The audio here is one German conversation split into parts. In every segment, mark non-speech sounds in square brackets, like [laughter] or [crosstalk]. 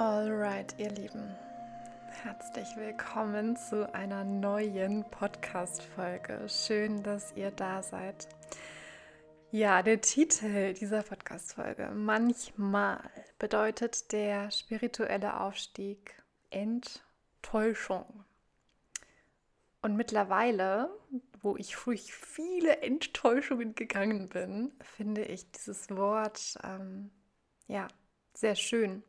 Alright, ihr Lieben, herzlich willkommen zu einer neuen Podcast-Folge. Schön, dass ihr da seid. Ja, der Titel dieser Podcast-Folge: Manchmal bedeutet der spirituelle Aufstieg Enttäuschung. Und mittlerweile, wo ich durch viele Enttäuschungen gegangen bin, finde ich dieses Wort ähm, ja sehr schön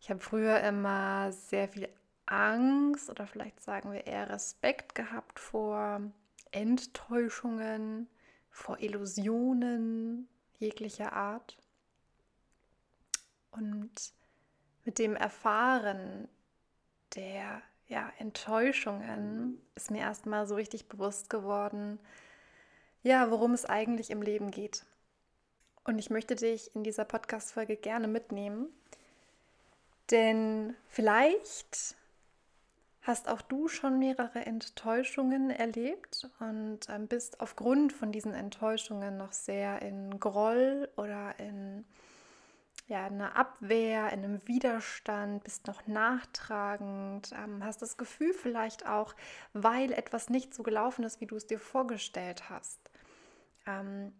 ich habe früher immer sehr viel Angst oder vielleicht sagen wir eher Respekt gehabt vor Enttäuschungen, vor Illusionen jeglicher Art. Und mit dem Erfahren der ja, Enttäuschungen ist mir erstmal so richtig bewusst geworden, ja, worum es eigentlich im Leben geht. Und ich möchte dich in dieser Podcast-Folge gerne mitnehmen denn vielleicht hast auch du schon mehrere Enttäuschungen erlebt und ähm, bist aufgrund von diesen Enttäuschungen noch sehr in Groll oder in ja, einer Abwehr, in einem Widerstand, bist noch nachtragend, ähm, hast das Gefühl vielleicht auch, weil etwas nicht so gelaufen ist, wie du es dir vorgestellt hast. Ähm,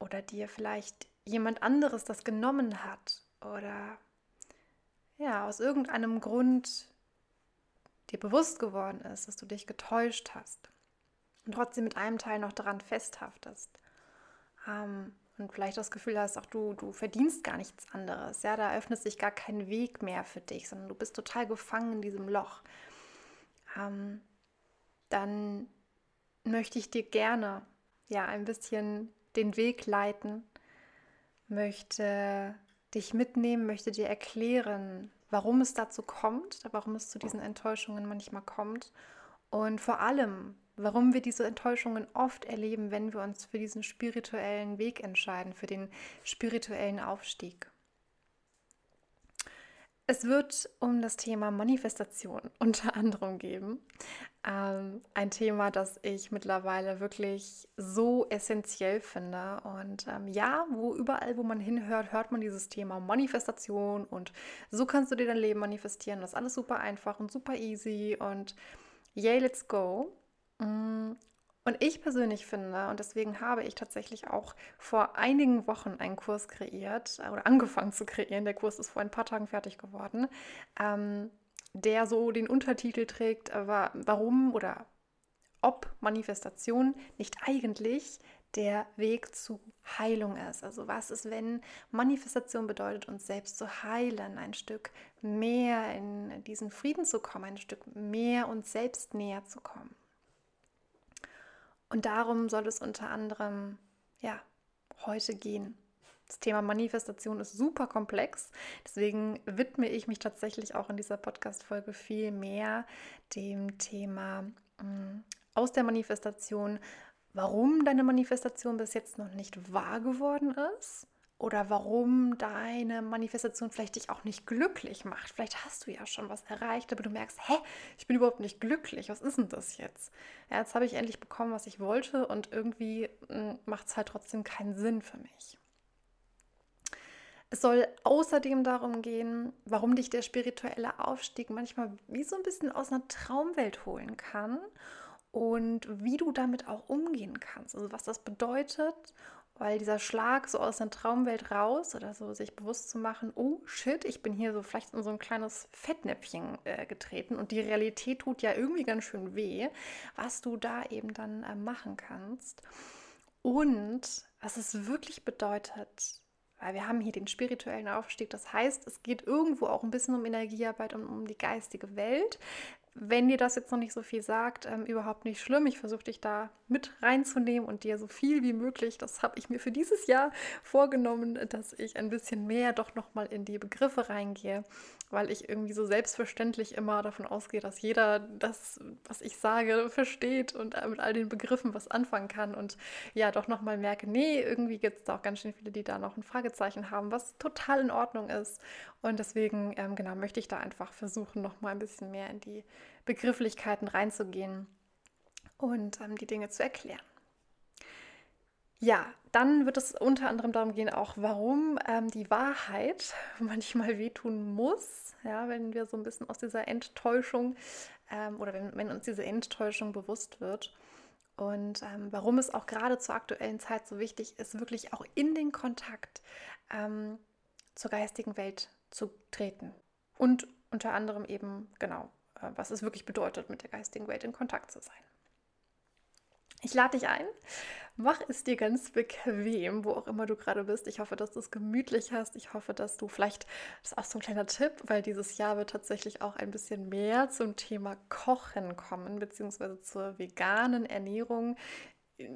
oder dir vielleicht jemand anderes das genommen hat oder ja, aus irgendeinem Grund dir bewusst geworden ist, dass du dich getäuscht hast und trotzdem mit einem Teil noch daran festhaftest. Ähm, und vielleicht das Gefühl hast, auch du, du verdienst gar nichts anderes. Ja, da öffnet sich gar kein Weg mehr für dich, sondern du bist total gefangen in diesem Loch. Ähm, dann möchte ich dir gerne ja ein bisschen den Weg leiten, möchte dich mitnehmen, möchte dir erklären, warum es dazu kommt, warum es zu diesen Enttäuschungen manchmal kommt und vor allem, warum wir diese Enttäuschungen oft erleben, wenn wir uns für diesen spirituellen Weg entscheiden, für den spirituellen Aufstieg. Es wird um das Thema Manifestation [laughs] unter anderem geben. Ähm, ein Thema, das ich mittlerweile wirklich so essentiell finde. Und ähm, ja, wo überall, wo man hinhört, hört man dieses Thema Manifestation und so kannst du dir dein Leben manifestieren. Das ist alles super einfach und super easy und yay, let's go. Mm, und ich persönlich finde, und deswegen habe ich tatsächlich auch vor einigen Wochen einen Kurs kreiert äh, oder angefangen zu kreieren, der Kurs ist vor ein paar Tagen fertig geworden, ähm, der so den Untertitel trägt, aber warum oder ob Manifestation nicht eigentlich der Weg zu Heilung ist. Also was ist, wenn Manifestation bedeutet, uns selbst zu heilen, ein Stück mehr in diesen Frieden zu kommen, ein Stück mehr uns selbst näher zu kommen. Und darum soll es unter anderem ja heute gehen. Das Thema Manifestation ist super komplex, deswegen widme ich mich tatsächlich auch in dieser Podcast-Folge viel mehr dem Thema mh, mm, aus der Manifestation, warum deine Manifestation bis jetzt noch nicht wahr geworden ist oder warum deine Manifestation vielleicht dich auch nicht glücklich macht. Vielleicht hast du ja schon was erreicht, aber du merkst, hä, ich bin überhaupt nicht glücklich. Was ist denn das jetzt? Ja, jetzt habe ich endlich bekommen, was ich wollte und irgendwie hm, macht es halt trotzdem keinen Sinn für mich. Es soll außerdem darum gehen, warum dich der spirituelle Aufstieg manchmal wie so ein bisschen aus einer Traumwelt holen kann und wie du damit auch umgehen kannst. Also was das bedeutet weil dieser Schlag so aus der Traumwelt raus oder so sich bewusst zu machen, oh shit, ich bin hier so vielleicht in so ein kleines Fettnäpfchen äh, getreten und die Realität tut ja irgendwie ganz schön weh, was du da eben dann äh, machen kannst. Und was es wirklich bedeutet, weil wir haben hier den spirituellen Aufstieg, das heißt, es geht irgendwo auch ein bisschen um Energiearbeit und um die geistige Welt. Wenn dir das jetzt noch nicht so viel sagt, ähm, überhaupt nicht schlimm. Ich versuche dich da mit reinzunehmen und dir so viel wie möglich, das habe ich mir für dieses Jahr vorgenommen, dass ich ein bisschen mehr doch nochmal in die Begriffe reingehe, weil ich irgendwie so selbstverständlich immer davon ausgehe, dass jeder das, was ich sage, versteht und mit all den Begriffen was anfangen kann. Und ja, doch nochmal merke, nee, irgendwie gibt es da auch ganz schön viele, die da noch ein Fragezeichen haben, was total in Ordnung ist. Und deswegen, ähm, genau, möchte ich da einfach versuchen, nochmal ein bisschen mehr in die Begrifflichkeiten reinzugehen und ähm, die Dinge zu erklären. Ja, dann wird es unter anderem darum gehen, auch warum ähm, die Wahrheit [laughs] manchmal wehtun muss, ja, wenn wir so ein bisschen aus dieser Enttäuschung ähm, oder wenn, wenn, uns diese Enttäuschung bewusst wird. Und ähm, warum es auch gerade zur aktuellen Zeit so wichtig ist, wirklich auch in den Kontakt ähm, zur geistigen Welt zu treten. Und unter anderem eben, genau, äh, was es wirklich bedeutet, mit der geistigen Welt in Kontakt zu sein. Ich lade dich ein. Mach es dir ganz bequem, wo auch immer du gerade bist. Ich hoffe, dass du es gemütlich hast. Ich hoffe, dass du vielleicht, das ist auch so ein kleiner Tipp, weil dieses Jahr wird tatsächlich auch ein bisschen mehr zum Thema Kochen kommen, beziehungsweise zur veganen Ernährung.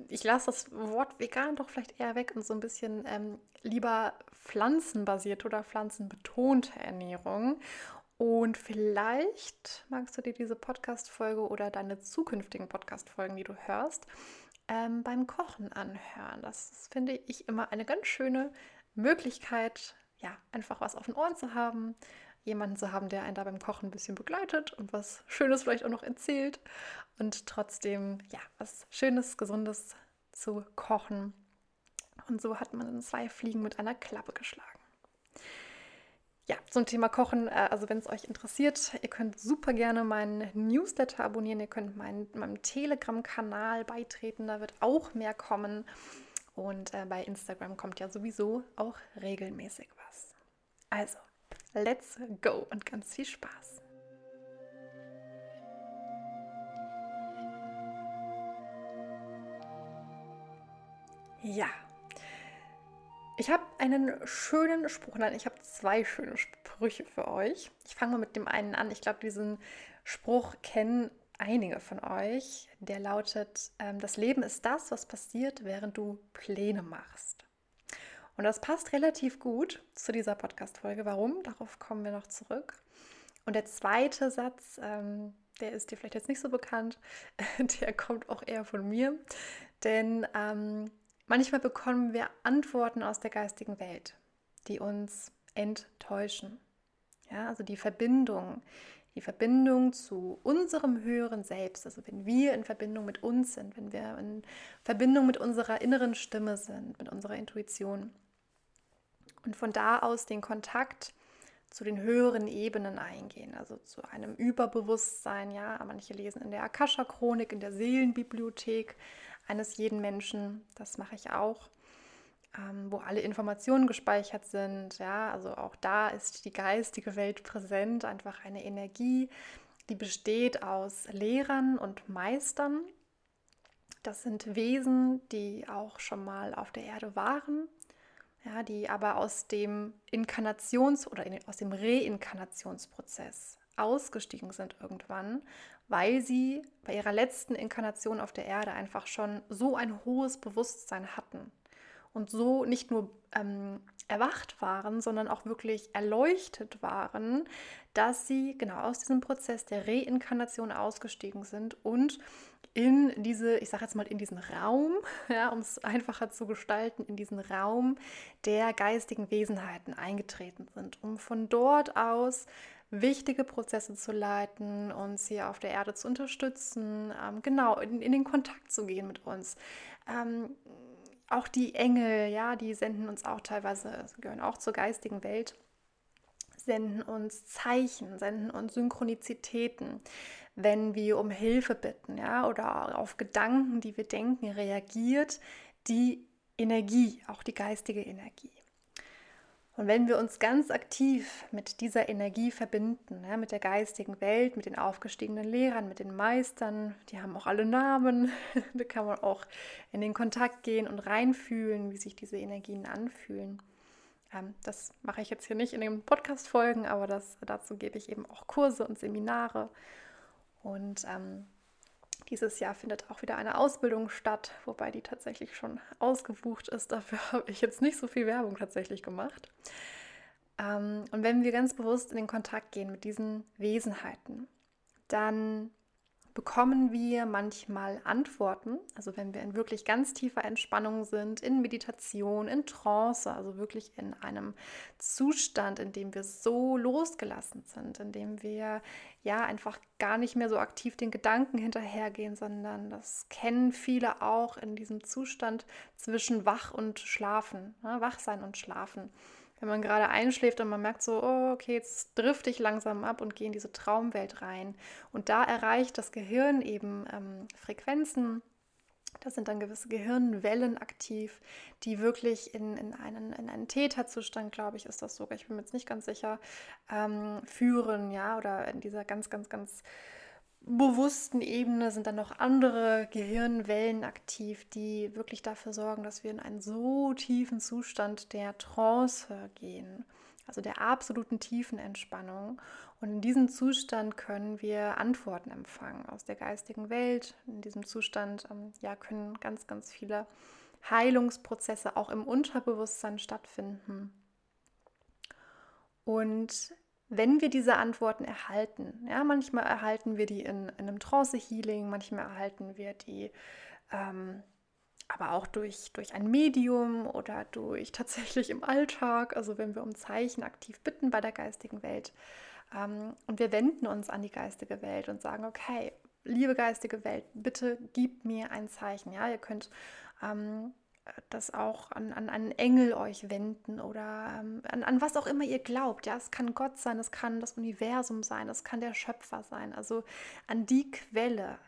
Ich lasse das Wort vegan doch vielleicht eher weg und so ein bisschen ähm, lieber pflanzenbasierte oder pflanzenbetonte Ernährung. Und vielleicht magst du dir diese Podcast-Folge oder deine zukünftigen Podcast-Folgen, die du hörst, ähm, beim Kochen anhören. Das finde ich immer eine ganz schöne Möglichkeit, ja, einfach was auf den Ohren zu haben, jemanden zu haben, der einen da beim Kochen ein bisschen begleitet und was Schönes vielleicht auch noch erzählt und trotzdem, ja, was Schönes, Gesundes zu kochen. Und so hat man zwei Fliegen mit einer Klappe geschlagen ja, zum Thema Kochen, äh, also wenn es euch interessiert, ihr könnt super gerne meinen Newsletter abonnieren, ihr könnt mein, meinem Telegram-Kanal beitreten, da wird auch mehr kommen. Und äh, bei Instagram kommt ja sowieso auch regelmäßig was. Also, let's go und ganz viel Spaß. Ja, ich habe einen schönen Spruch, nein, ich habe zwei schöne Sprüche für euch. Ich fange mal mit dem einen an. Ich glaube, diesen Spruch kennen einige von euch. Der lautet, ähm, das Leben ist das, was passiert, während du Pläne machst. Und das passt relativ gut zu dieser Podcast-Folge. Warum? Darauf kommen wir noch zurück. Und der zweite Satz, ähm, der ist dir vielleicht jetzt nicht so bekannt, [laughs] der kommt auch eher von mir. Denn ähm, Manchmal bekommen wir Antworten aus der geistigen Welt, die uns enttäuschen. Ja, also die Verbindung, die Verbindung zu unserem höheren Selbst, also wenn wir in Verbindung mit uns sind, wenn wir in Verbindung mit unserer inneren Stimme sind, mit unserer Intuition. Und von da aus den Kontakt zu den höheren Ebenen eingehen, also zu einem Überbewusstsein, ja, manche lesen in der Akasha-Chronik, in der Seelenbibliothek, eines jeden Menschen. Das mache ich auch, ähm, wo alle Informationen gespeichert sind. Ja, also auch da ist die geistige Welt präsent, einfach eine Energie, die besteht aus Lehrern und Meistern. Das sind Wesen, die auch schon mal auf der Erde waren, ja, die aber aus dem Inkarnations- oder aus dem Reinkarnationsprozess ausgestiegen sind irgendwann weil sie bei ihrer letzten Inkarnation auf der Erde einfach schon so ein hohes Bewusstsein hatten und so nicht nur ähm, erwacht waren, sondern auch wirklich erleuchtet waren, dass sie genau aus diesem Prozess der Reinkarnation ausgestiegen sind und in diese, ich sage jetzt mal, in diesen Raum, [laughs] ja, um es einfacher zu gestalten, in diesen Raum der geistigen Wesenheiten eingetreten sind, um von dort aus wichtige Prozesse zu leiten, uns hier auf der Erde zu unterstützen, ähm, genau, in, in, den Kontakt zu gehen mit uns. Ähm, auch die Engel, ja, die senden uns auch teilweise, gehören auch zur geistigen Welt, senden uns Zeichen, senden uns Synchronizitäten, wenn wir um Hilfe bitten, ja, oder auf Gedanken, die wir denken, reagiert die Energie, auch die geistige Energie. Und wenn wir uns ganz aktiv mit dieser Energie verbinden, ja, mit der geistigen Welt, mit den aufgestiegenen Lehrern, mit den Meistern, die haben auch alle Namen, [laughs] da kann man auch in den Kontakt gehen und reinfühlen, wie sich diese Energien anfühlen. Ähm, das mache ich jetzt hier nicht in den Podcast-Folgen, aber das, dazu gebe ich eben auch Kurse und Seminare. Und ähm, dieses Jahr findet auch wieder eine Ausbildung statt, wobei die tatsächlich schon ausgebucht ist. Dafür [laughs] habe ich jetzt nicht so viel Werbung tatsächlich gemacht. Ähm, und wenn wir ganz bewusst in den Kontakt gehen mit diesen Wesenheiten, dann bekommen wir manchmal Antworten. Also wenn wir in wirklich ganz tiefer Entspannung sind, in Meditation, in Trance, also wirklich in einem Zustand, in dem wir so losgelassen sind, in dem wir ja einfach gar nicht mehr so aktiv den Gedanken hinterhergehen, sondern das kennen viele auch in diesem Zustand zwischen wach und schlafen, ne? wach und schlafen wenn man gerade einschläft und man merkt so, oh, okay, jetzt drifte ich langsam ab und gehe in diese Traumwelt rein. Und da erreicht das Gehirn eben ähm, Frequenzen, das sind dann gewisse Gehirnwellen aktiv, die wirklich in, in, einen, in einen Täterzustand, glaube ich, ist das sogar, ich bin mir jetzt nicht ganz sicher, ähm, führen, ja, oder in dieser ganz, ganz, ganz bewussten Ebene sind dann noch andere Gehirnwellen aktiv, die wirklich dafür sorgen, dass wir in einen so tiefen Zustand der Trance gehen, also der absoluten tiefen Entspannung. Und in diesem Zustand können wir Antworten empfangen aus der geistigen Welt. In diesem Zustand ähm, ja, können ganz, ganz viele Heilungsprozesse auch im Unterbewusstsein stattfinden. Und wenn wir diese Antworten erhalten, ja, manchmal erhalten wir die in, in einem Trance-Healing, manchmal erhalten wir die ähm, aber auch durch, durch ein Medium oder durch [laughs] tatsächlich im Alltag, also wenn wir um Zeichen aktiv bitten bei der geistigen Welt. Ähm, und wir wenden uns an die geistige Welt und sagen, okay, liebe geistige Welt, bitte gib mir ein Zeichen. Ja, ihr könnt ähm, das auch an, an einen Engel euch wenden oder ähm, an, an was auch immer ihr glaubt. Ja, es kann Gott sein, es kann das Universum sein, es kann der Schöpfer sein. Also an die Quelle,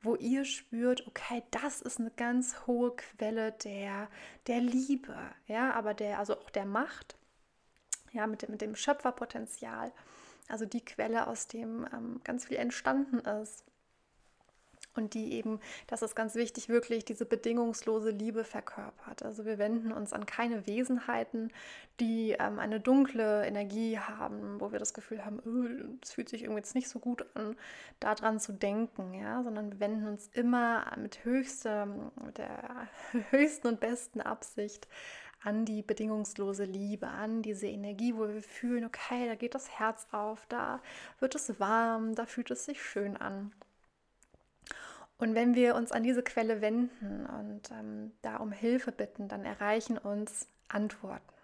wo ihr spürt, okay, das ist eine ganz hohe Quelle der, der Liebe, ja, aber der, also auch der Macht, ja, mit dem, mit dem Schöpferpotenzial. Also die Quelle, aus dem ähm, ganz viel entstanden ist und die eben, das ist ganz wichtig, wirklich diese bedingungslose Liebe verkörpert. Also wir wenden uns an keine Wesenheiten, die ähm, eine dunkle Energie haben, wo wir das Gefühl haben, oh, es fühlt sich irgendwie jetzt nicht so gut an, daran zu denken, ja, sondern wir wenden uns immer mit höchster, mit der [laughs] höchsten und besten Absicht an die bedingungslose Liebe, an diese Energie, wo wir fühlen, okay, da geht das Herz auf, da wird es warm, da fühlt es sich schön an. Und wenn wir uns an diese Quelle wenden und ähm, da um Hilfe bitten, dann erreichen uns Antworten.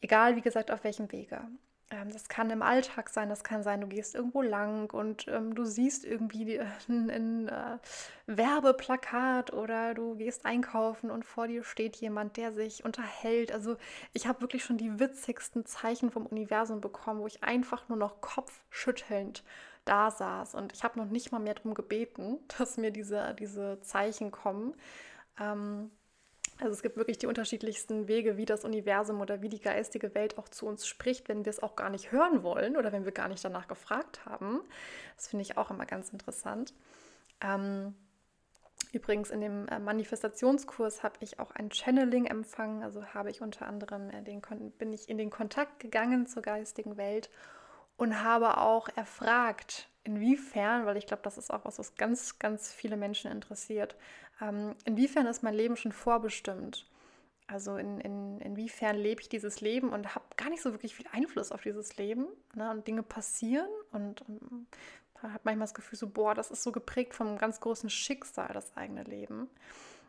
Egal, wie gesagt, auf welchem Wege. Ähm, das kann im Alltag sein, das kann sein, du gehst irgendwo lang und ähm, du siehst irgendwie ein, ein äh, Werbeplakat oder du gehst einkaufen und vor dir steht jemand, der sich unterhält. Also ich habe wirklich schon die witzigsten Zeichen vom Universum bekommen, wo ich einfach nur noch kopfschüttelnd da saß. Und ich habe noch nicht mal mehr darum gebeten, [laughs] dass mir diese, diese Zeichen kommen. Ähm, also es gibt wirklich die unterschiedlichsten Wege, wie das Universum oder wie die geistige Welt auch zu uns spricht, wenn wir es auch gar nicht hören wollen oder wenn wir gar nicht danach gefragt haben. Das finde ich auch immer ganz interessant. Ähm, übrigens in dem äh, Manifestationskurs habe ich auch ein Channeling empfangen. Also habe ich unter anderem äh, den, bin ich in den Kontakt gegangen zur geistigen Welt und habe auch erfragt, inwiefern, weil ich glaube, das ist auch was, was ganz, ganz viele Menschen interessiert, ähm, inwiefern ist mein Leben schon vorbestimmt? Also in, in, inwiefern lebe ich dieses Leben und habe gar nicht so wirklich viel Einfluss auf dieses Leben ne? und Dinge passieren und, und habe manchmal das Gefühl so, boah, das ist so geprägt vom ganz großen Schicksal, das eigene Leben.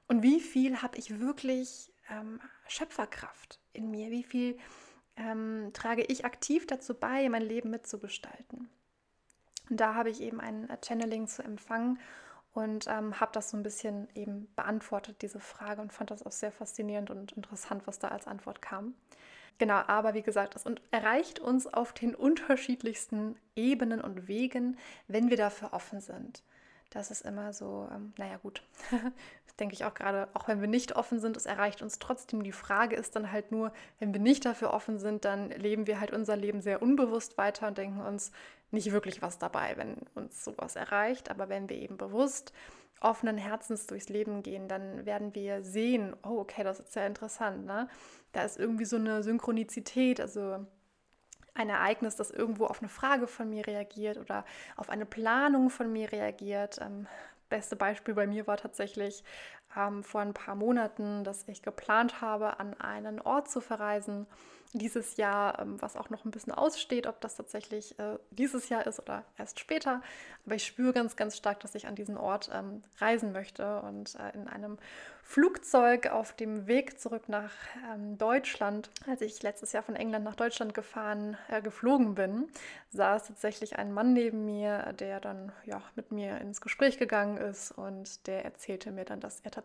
Und wie viel habe ich wirklich ähm, Schöpferkraft in mir? Wie viel ähm, trage ich aktiv dazu bei, mein Leben mitzugestalten. Da habe ich eben ein Channeling zu empfangen und ähm, habe das so ein bisschen eben beantwortet, diese Frage, und fand das auch sehr faszinierend und interessant, was da als Antwort kam. Genau, aber wie gesagt, es erreicht uns auf den unterschiedlichsten Ebenen und Wegen, wenn wir dafür offen sind. Das ist immer so, ähm, naja gut, [laughs] denke ich auch gerade, auch wenn wir nicht offen sind, es erreicht uns trotzdem. Die Frage ist dann halt nur, wenn wir nicht dafür offen sind, dann leben wir halt unser Leben sehr unbewusst weiter und denken uns nicht wirklich was dabei, wenn uns sowas erreicht. Aber wenn wir eben bewusst offenen Herzens durchs Leben gehen, dann werden wir sehen, oh, okay, das ist sehr interessant. Ne? Da ist irgendwie so eine Synchronizität, also ein Ereignis, das irgendwo auf eine Frage von mir reagiert oder auf eine Planung von mir reagiert. Ähm, beste Beispiel bei mir war tatsächlich, ähm, vor ein paar Monaten, dass ich geplant habe, an einen Ort zu verreisen dieses Jahr, ähm, was auch noch ein bisschen aussteht, ob das tatsächlich äh, dieses Jahr ist oder erst später. Aber ich spüre ganz, ganz stark, dass ich an diesen Ort ähm, reisen möchte und äh, in einem Flugzeug auf dem Weg zurück nach ähm, Deutschland, als ich letztes Jahr von England nach Deutschland gefahren, äh, geflogen bin, saß tatsächlich ein Mann neben mir, der dann ja mit mir ins Gespräch gegangen ist und der erzählte mir dann, dass er tatsächlich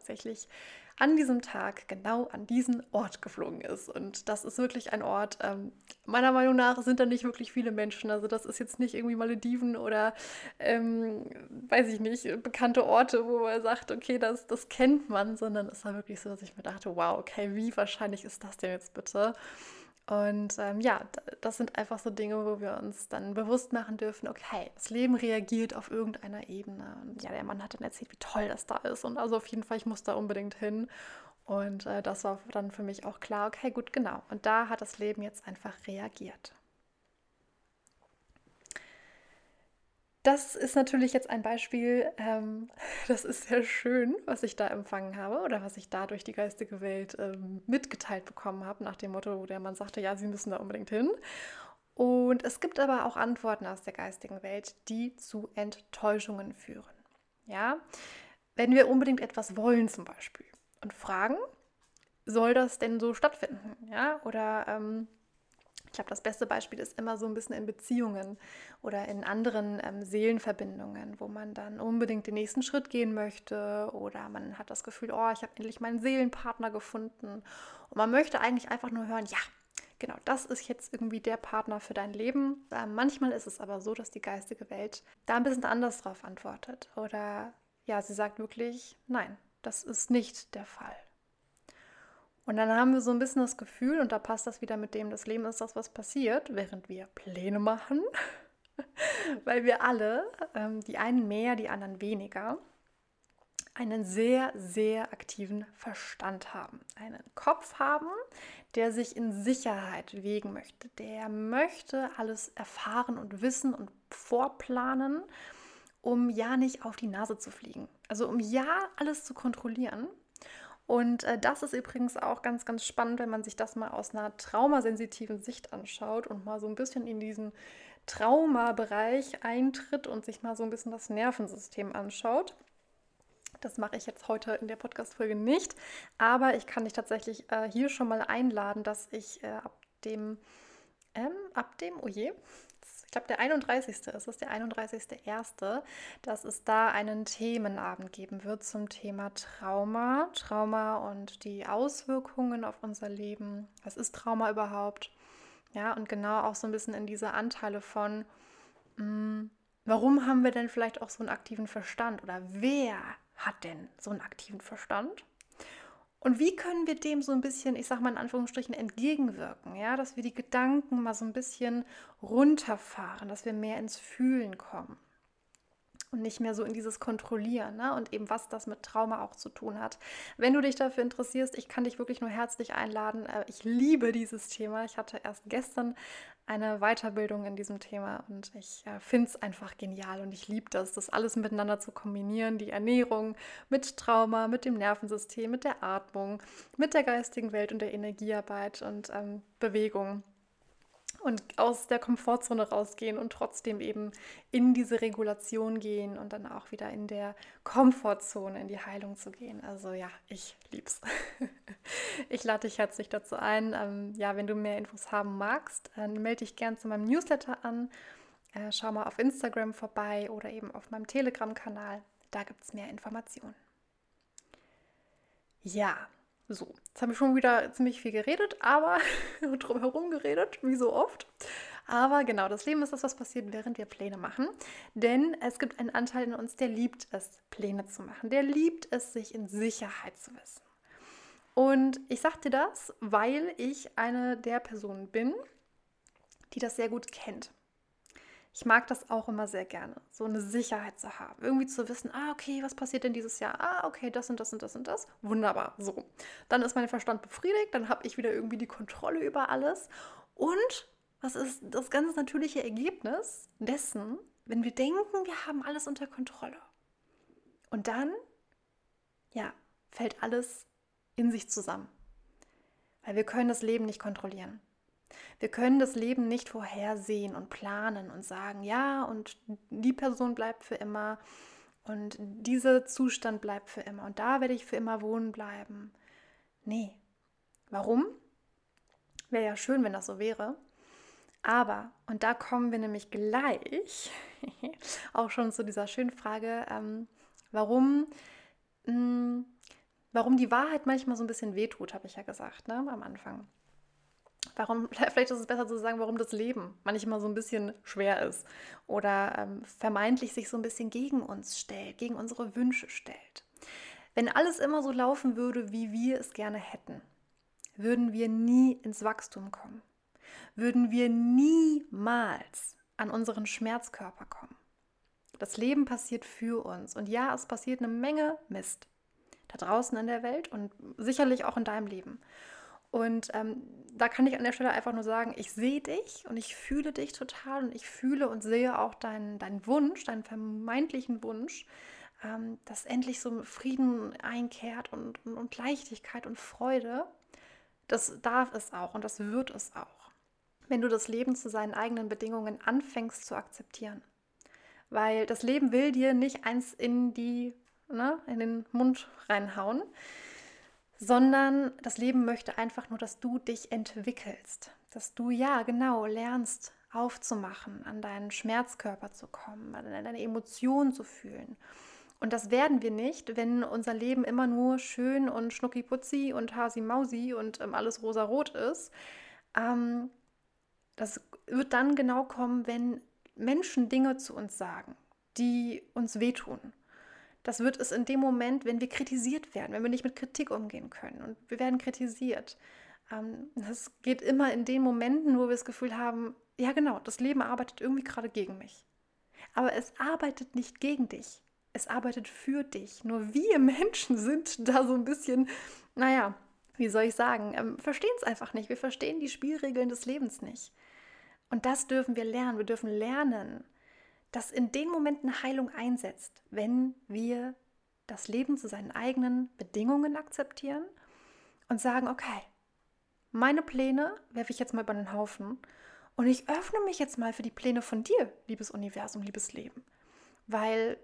an diesem Tag genau an diesen Ort geflogen ist. Und das ist wirklich ein Ort, ähm, meiner Meinung nach sind da nicht wirklich viele Menschen. Also das ist jetzt nicht irgendwie Malediven oder, ähm, weiß ich nicht, bekannte Orte, wo man sagt, okay, das, das kennt man, sondern es war wirklich so, dass ich mir dachte, wow, okay, wie wahrscheinlich ist das denn jetzt bitte? Und ähm, ja, das sind einfach so Dinge, wo wir uns dann bewusst machen dürfen, okay, das Leben reagiert auf irgendeiner Ebene. Und ja, der Mann hat dann erzählt, wie toll das da ist. Und also auf jeden Fall, ich muss da unbedingt hin. Und äh, das war dann für mich auch klar, okay, gut, genau. Und da hat das Leben jetzt einfach reagiert. Das ist natürlich jetzt ein Beispiel, ähm, [laughs] das ist sehr schön, was ich da empfangen habe oder was ich da durch die geistige Welt ähm, mitgeteilt bekommen habe, nach dem Motto, wo der Mann sagte, ja, Sie müssen da unbedingt hin. Und es gibt aber auch Antworten aus der geistigen Welt, die zu Enttäuschungen führen. Ja, wenn wir unbedingt etwas wollen zum Beispiel und fragen, soll das denn so stattfinden? Ja, oder ähm, ich glaube, das beste Beispiel ist immer so ein bisschen in Beziehungen oder in anderen ähm, Seelenverbindungen, wo man dann unbedingt den nächsten Schritt gehen möchte oder man hat das Gefühl, oh, ich habe endlich meinen Seelenpartner gefunden und man möchte eigentlich einfach nur hören, ja, genau, das ist jetzt irgendwie der Partner für dein Leben. Äh, manchmal ist es aber so, dass die geistige Welt da ein bisschen anders drauf antwortet oder ja, sie sagt wirklich, nein, das ist nicht der Fall. Und dann haben wir so ein bisschen das Gefühl, und da passt das wieder mit dem, das Leben ist das, was passiert, während wir Pläne machen, [laughs] weil wir alle, ähm, die einen mehr, die anderen weniger, einen sehr, sehr aktiven Verstand haben. Einen Kopf haben, der sich in Sicherheit wegen möchte. Der möchte alles erfahren und wissen und vorplanen, um ja nicht auf die Nase zu fliegen. Also um ja alles zu kontrollieren und äh, das ist übrigens auch ganz, ganz spannend, wenn man sich das mal aus einer traumasensitiven Sicht anschaut und mal so ein bisschen in diesen Traumabereich eintritt und sich mal so ein bisschen das Nervensystem anschaut. Das mache ich jetzt heute in der Podcast-Folge nicht, aber ich kann dich tatsächlich äh, hier schon mal einladen, dass ich äh, ab dem, ähm, ab dem, oh je, ich glaube, der 31. ist es, der 31.1., dass es da einen Themenabend geben wird zum Thema Trauma, Trauma und die Auswirkungen auf unser Leben. Was ist Trauma überhaupt? Ja, und genau auch so ein bisschen in diese Anteile von, mh, hm, warum haben wir denn vielleicht auch so einen aktiven Verstand oder wer hat denn so einen aktiven Verstand? Und wie können wir dem so ein bisschen, ich sage mal in Anführungsstrichen, entgegenwirken? Ja, dass wir die Gedanken mal so ein bisschen runterfahren, dass wir mehr ins Fühlen kommen und nicht mehr so in dieses Kontrollieren ne? und eben was das mit Trauma auch zu tun hat. Wenn du dich dafür interessierst, ich kann dich wirklich nur herzlich einladen. Äh, ich liebe dieses Thema. Ich hatte erst gestern eine Weiterbildung in diesem Thema und ich äh, finde es einfach genial und ich liebe das, das alles miteinander zu kombinieren, die Ernährung mit Trauma, mit dem Nervensystem, mit der Atmung, mit der geistigen Welt und der Energiearbeit und ähm, Bewegung und aus der Komfortzone rausgehen und trotzdem eben in diese Regulation gehen und dann auch wieder in der Komfortzone in die Heilung zu gehen. Also ja, ich lieb's. [laughs] ich lade dich herzlich dazu ein. Ähm, ja, wenn du mehr Infos haben magst, dann melde dich gern zu meinem Newsletter an. Äh, schau mal auf Instagram vorbei oder eben auf meinem Telegram-Kanal. Da gibt es mehr Informationen. Ja, so, jetzt habe ich schon wieder ziemlich viel geredet, aber [laughs] drumherum geredet, wie so oft. Aber genau, das Leben ist das, was passiert, während wir Pläne machen. Denn es gibt einen Anteil in uns, der liebt es, Pläne zu machen. Der liebt es, sich in Sicherheit zu wissen. Und ich sagte das, weil ich eine der Personen bin, die das sehr gut kennt. Ich mag das auch immer sehr gerne, so eine Sicherheit zu haben. Irgendwie zu wissen, ah, okay, was passiert denn dieses Jahr? Ah, okay, das und das und das und das. Wunderbar, so. Dann ist mein Verstand befriedigt, dann habe ich wieder irgendwie die Kontrolle über alles. Und was ist das ganz natürliche Ergebnis dessen, wenn wir denken, wir haben alles unter Kontrolle? Und dann, ja, fällt alles in sich zusammen. Weil wir können das Leben nicht kontrollieren. Wir können das Leben nicht vorhersehen und planen und sagen, ja, und die Person bleibt für immer und dieser Zustand bleibt für immer und da werde ich für immer wohnen bleiben. Nee. Warum? Wäre ja schön, wenn das so wäre. Aber, und da kommen wir nämlich gleich [laughs] auch schon zu dieser schönen Frage, ähm, warum, mh, hm, warum die Wahrheit manchmal so ein bisschen wehtut, habe ich ja gesagt, ne, am Anfang. Warum, [laughs] vielleicht ist es besser zu sagen, warum das Leben manchmal so ein bisschen schwer ist oder ähm, vermeintlich sich so ein bisschen gegen uns stellt, gegen unsere Wünsche stellt. Wenn alles immer so laufen würde, wie wir es gerne hätten, würden wir nie ins Wachstum kommen würden wir niemals an unseren Schmerzkörper kommen. Das Leben passiert für uns. Und ja, es passiert eine Menge Mist da draußen in der Welt und sicherlich auch in deinem Leben. Und ähm, da kann ich an der Stelle einfach nur sagen, ich sehe dich und ich fühle dich total und ich fühle und sehe auch deinen, deinen Wunsch, deinen vermeintlichen Wunsch, ähm, dass endlich so Frieden einkehrt und, und, und Leichtigkeit und Freude. Das darf es auch und das wird es auch wenn du das Leben zu seinen eigenen Bedingungen anfängst zu akzeptieren. Weil das Leben will dir nicht eins in die, ne, in den Mund reinhauen, sondern das Leben möchte einfach nur, dass du dich entwickelst, dass du ja genau lernst aufzumachen, an deinen Schmerzkörper zu kommen, an deine Emotionen zu fühlen. Und das werden wir nicht, wenn unser Leben immer nur schön und schnuckiputzi und hasi-mausi und ähm, alles rosarot ist. Ähm, das wird dann genau kommen, wenn Menschen Dinge zu uns sagen, die uns wehtun. Das wird es in dem Moment, wenn wir kritisiert werden, wenn wir nicht mit Kritik umgehen können und wir werden kritisiert. Ähm, das geht immer in den Momenten, wo wir das Gefühl haben, ja genau, das Leben arbeitet irgendwie gerade gegen mich. Aber es arbeitet nicht gegen dich. Es arbeitet für dich. Nur wir [laughs] Menschen sind da so ein bisschen, naja, wie soll ich sagen, ähm, verstehen es einfach nicht. Wir verstehen die Spielregeln des Lebens nicht. Und das dürfen wir lernen. Wir dürfen lernen, dass in den Momenten Heilung einsetzt, wenn wir das Leben zu seinen eigenen Bedingungen akzeptieren und sagen, okay, meine Pläne werfe ich jetzt mal über den Haufen und ich öffne mich jetzt mal für die Pläne von dir, liebes Universum, liebes Leben. Weil,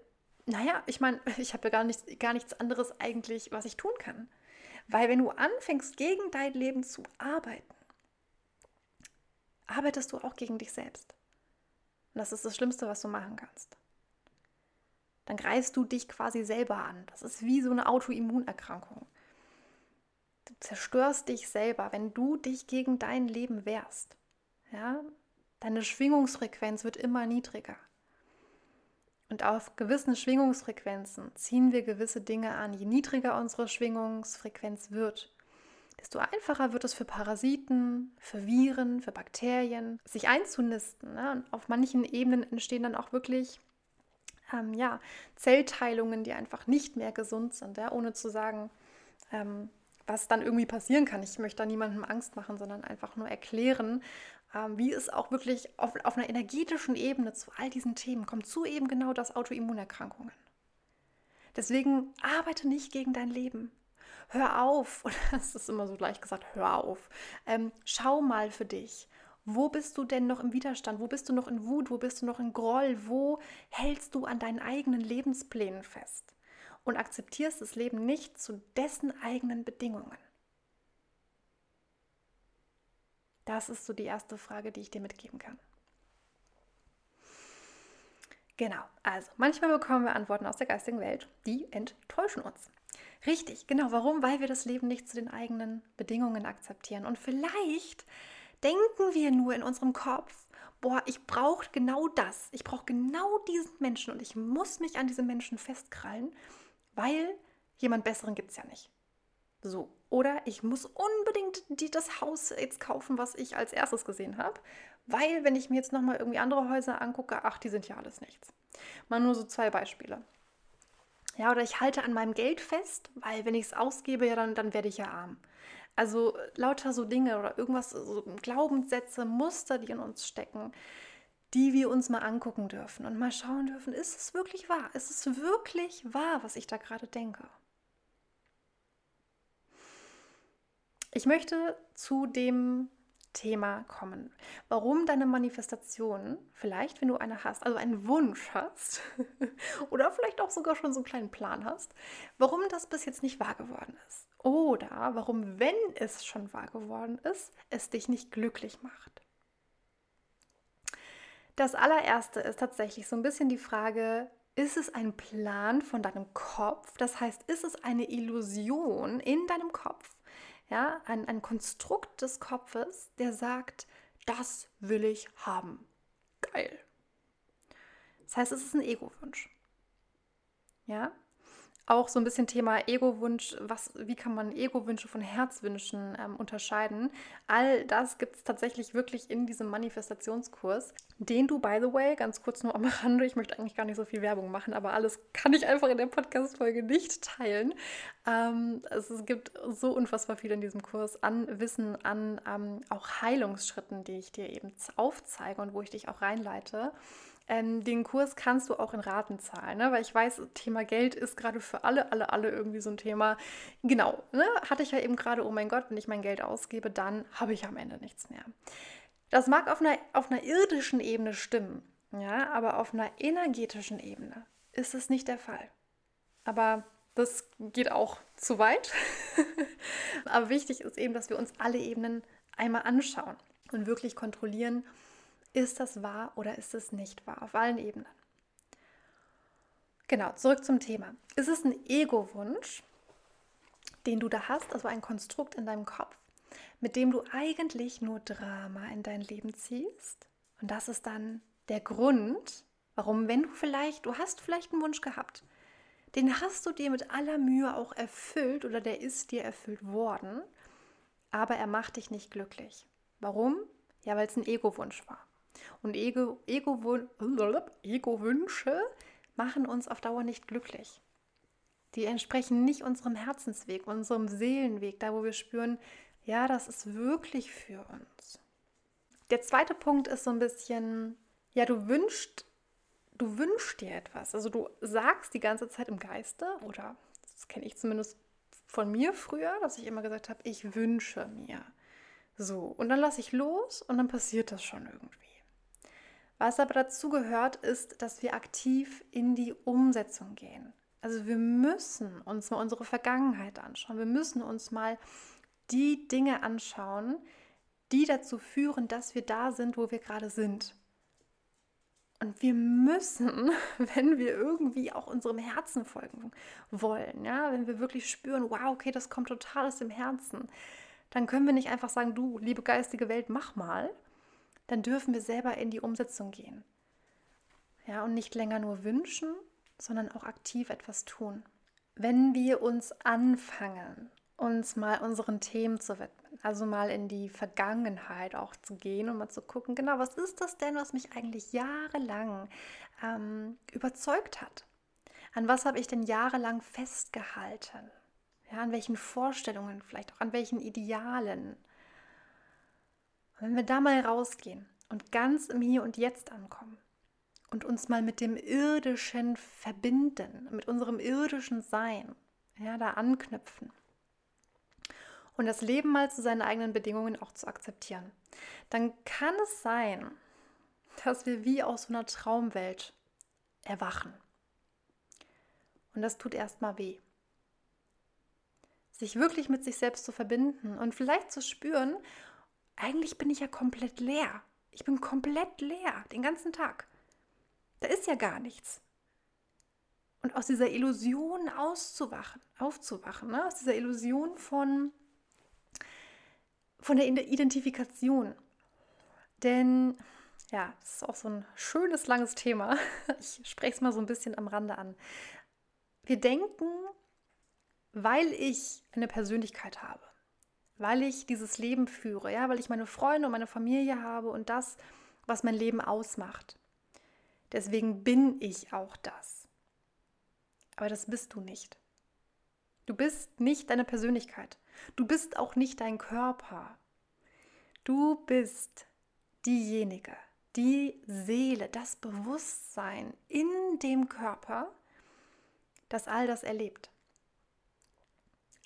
naja, ich meine, [laughs] ich habe ja gar nichts, gar nichts anderes eigentlich, was ich tun kann. Weil wenn du anfängst, gegen dein Leben zu arbeiten, arbeitest du auch gegen dich selbst. Und das ist das Schlimmste, was du machen kannst. Dann greifst du dich quasi selber an. Das ist wie so eine Autoimmunerkrankung. Du zerstörst dich selber, wenn du dich gegen dein Leben wehrst. Ja? Deine Schwingungsfrequenz wird immer niedriger. Und auf gewissen Schwingungsfrequenzen ziehen wir gewisse Dinge an. Je niedriger unsere Schwingungsfrequenz wird, desto einfacher wird es für Parasiten, für Viren, für Bakterien, sich einzunisten. Ne? Und auf manchen Ebenen entstehen dann auch wirklich ähm, ja, Zellteilungen, die einfach nicht mehr gesund sind, ja? ohne zu sagen, ähm, was dann irgendwie passieren kann. Ich möchte da niemandem Angst machen, sondern einfach nur erklären, ähm, wie es auch wirklich auf, auf einer energetischen Ebene zu all diesen Themen kommt, zu eben genau das Autoimmunerkrankungen. Deswegen arbeite nicht gegen dein Leben hör auf, [laughs] oder es ist immer so gleich gesagt, hör auf, ähm, schau mal für dich. Wo bist du denn noch im Widerstand? Wo bist du noch in Wut? Wo bist du noch in Groll? Wo hältst du an deinen eigenen Lebensplänen fest? Und akzeptierst das Leben nicht zu dessen eigenen Bedingungen? Das ist so die erste Frage, die ich dir mitgeben kann. Genau, also manchmal bekommen wir Antworten aus der geistigen Welt, die enttäuschen uns. Richtig, genau. Warum? Weil wir das Leben nicht zu den eigenen Bedingungen akzeptieren. Und vielleicht denken wir nur in unserem Kopf, boah, ich brauche genau das. Ich brauche genau diesen Menschen und ich muss mich an diese Menschen festkrallen, weil jemand Besseren gibt es ja nicht. So. Oder ich muss unbedingt die, das Haus jetzt kaufen, was ich als erstes gesehen habe, weil wenn ich mir jetzt nochmal irgendwie andere Häuser angucke, ach, die sind ja alles nichts. Mal nur so zwei Beispiele. Ja, oder ich halte an meinem Geld fest, weil wenn ich es ausgebe, ja, dann, dann werde ich ja arm. Also äh, lauter so Dinge oder irgendwas, so Glaubenssätze, Muster, die in uns stecken, die wir uns mal angucken dürfen und mal schauen dürfen, ist es wirklich wahr? Ist es wirklich wahr, was ich da gerade denke? Ich möchte zu dem Thema kommen. Warum deine Manifestation, vielleicht wenn du eine hast, also einen Wunsch hast [laughs] oder vielleicht auch sogar schon so einen kleinen Plan hast, warum das bis jetzt nicht wahr geworden ist. Oder warum, wenn es schon wahr geworden ist, es dich nicht glücklich macht. Das allererste ist tatsächlich so ein bisschen die Frage, ist es ein Plan von deinem Kopf? Das heißt, ist es eine Illusion in deinem Kopf? Ja, ein, ein Konstrukt des Kopfes, der sagt, das will ich haben. Geil. Das heißt, es ist ein Ego-Wunsch. Ja, auch so ein bisschen Thema Ego-Wunsch, was, wie kann man Ego-Wünsche von Herzwünschen ähm, unterscheiden. All das gibt es tatsächlich wirklich in diesem Manifestationskurs, den du, by the way, ganz kurz nur am Rande, ich möchte eigentlich gar nicht so viel Werbung machen, aber alles kann ich einfach in der Podcast-Folge nicht teilen. Ähm, es, es, gibt so unfassbar viel in diesem Kurs an Wissen, an ähm, auch Heilungsschritten, die ich dir eben aufzeige und wo ich dich auch reinleite. Ähm, den Kurs kannst du auch in Raten zahlen, ne? weil ich weiß, Thema Geld ist gerade für alle, alle, alle irgendwie so ein Thema. Genau, ne? hatte ich ja eben gerade, oh mein Gott, wenn ich mein Geld ausgebe, dann habe ich am Ende nichts mehr. Das mag auf einer, auf einer irdischen Ebene stimmen, ja, aber auf einer energetischen Ebene ist es nicht der Fall. Aber das geht auch zu weit. [laughs] aber wichtig ist eben, dass wir uns alle Ebenen einmal anschauen und wirklich kontrollieren, ist das wahr oder ist es nicht wahr? Auf allen Ebenen. Genau, zurück zum Thema. Ist es ein Ego-Wunsch, den du da hast, also ein Konstrukt in deinem Kopf, mit dem du eigentlich nur Drama in dein Leben ziehst? Und das ist dann der Grund, warum, wenn du vielleicht, du hast vielleicht einen Wunsch gehabt, den hast du dir mit aller Mühe auch erfüllt oder der ist dir erfüllt worden, aber er macht dich nicht glücklich. Warum? Ja, weil es ein Ego-Wunsch war. Und Ego, Ego, Ego-Wünsche machen uns auf Dauer nicht glücklich. Die entsprechen nicht unserem Herzensweg, unserem Seelenweg, da wo wir spüren, ja, das ist wirklich für uns. Der zweite Punkt ist so ein bisschen, ja, du wünschst, du wünschst dir etwas. Also du sagst die ganze Zeit im Geiste, oder das kenne ich zumindest von mir früher, dass ich immer gesagt habe, ich wünsche mir. So, und dann lasse ich los und dann passiert das schon irgendwie. Was aber dazu gehört, ist, dass wir aktiv in die Umsetzung gehen. Also wir müssen uns mal unsere Vergangenheit anschauen. Wir müssen uns mal die Dinge anschauen, die dazu führen, dass wir da sind, wo wir gerade sind. Und wir müssen, [laughs] wenn wir irgendwie auch unserem Herzen folgen wollen, ja, wenn wir wirklich spüren, wow, okay, das kommt total aus dem Herzen, dann können wir nicht einfach sagen, du, liebe geistige Welt, mach mal, dann dürfen wir selber in die Umsetzung gehen. Ja, und nicht länger nur wünschen, sondern auch aktiv etwas tun. Wenn wir uns anfangen, uns mal unseren Themen zu widmen, also mal in die Vergangenheit auch zu gehen und mal zu gucken, genau, was ist das denn, was mich eigentlich jahrelang ähm, überzeugt hat? An was habe ich denn jahrelang festgehalten? Ja, an welchen Vorstellungen, vielleicht auch an welchen Idealen? Und wenn wir da mal rausgehen und ganz im Hier und Jetzt ankommen und uns mal mit dem Irdischen verbinden, mit unserem irdischen Sein, ja, da anknüpfen und das Leben mal zu seinen eigenen Bedingungen auch zu akzeptieren, dann kann es sein, dass wir wie aus so einer Traumwelt erwachen. Und das tut erstmal weh. Sich wirklich mit sich selbst zu verbinden und vielleicht zu spüren, eigentlich bin ich ja komplett leer. Ich bin komplett leer den ganzen Tag. Da ist ja gar nichts. Und aus dieser Illusion auszuwachen, aufzuwachen, ne? aus dieser Illusion von, von der Identifikation. Denn, ja, das ist auch so ein schönes, langes Thema. [laughs] Ich spreche es mal so ein bisschen am Rande an. Wir denken, weil ich eine Persönlichkeit habe, weil ich dieses Leben führe, ja, weil ich meine Freunde und meine Familie habe und das, was mein Leben ausmacht. Deswegen bin ich auch das. Aber das bist du nicht. Du bist nicht deine Persönlichkeit. Du bist auch nicht dein Körper. Du bist diejenige, die Seele, das Bewusstsein in dem Körper, das all das erlebt.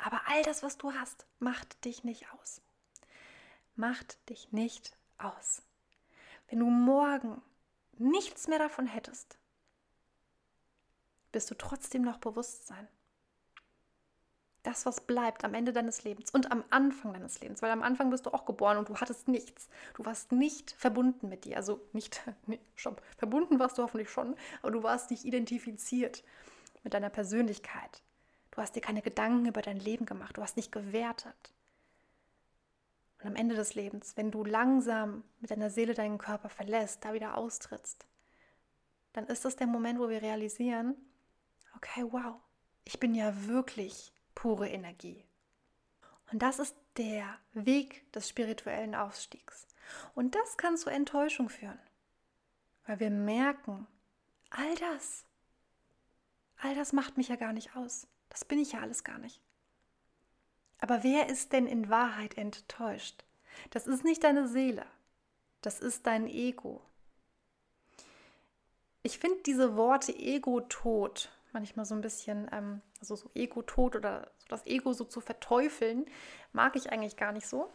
Aber all das, was du hast, macht dich nicht aus. Macht dich nicht aus. Wenn du morgen nichts mehr davon hättest, wirst du trotzdem noch Bewusstsein. Das, was bleibt am Ende deines Lebens und am Anfang deines Lebens, weil am Anfang bist du auch geboren und du hattest nichts. Du warst nicht verbunden mit dir. Also nicht, [laughs] nee, stopp, verbunden warst du hoffentlich schon, aber du warst nicht identifiziert mit deiner Persönlichkeit. Du hast dir keine Gedanken über dein Leben gemacht. Du hast nicht gewertet. Und am Ende des Lebens, wenn du langsam mit deiner Seele deinen Körper verlässt, da wieder austrittst, dann ist das der Moment, wo wir realisieren, okay, wow, ich bin ja wirklich pure Energie. Und das ist der Weg des spirituellen Aufstiegs. Und das kann zu Enttäuschung führen, weil wir merken, all das, all das macht mich ja gar nicht aus. Das bin ich ja alles gar nicht. Aber wer ist denn in Wahrheit enttäuscht? Das ist nicht deine Seele, das ist dein Ego. Ich finde diese Worte Ego-Tod manchmal so ein bisschen, ähm, also so Ego-Tod oder das Ego so zu verteufeln, mag ich eigentlich gar nicht so.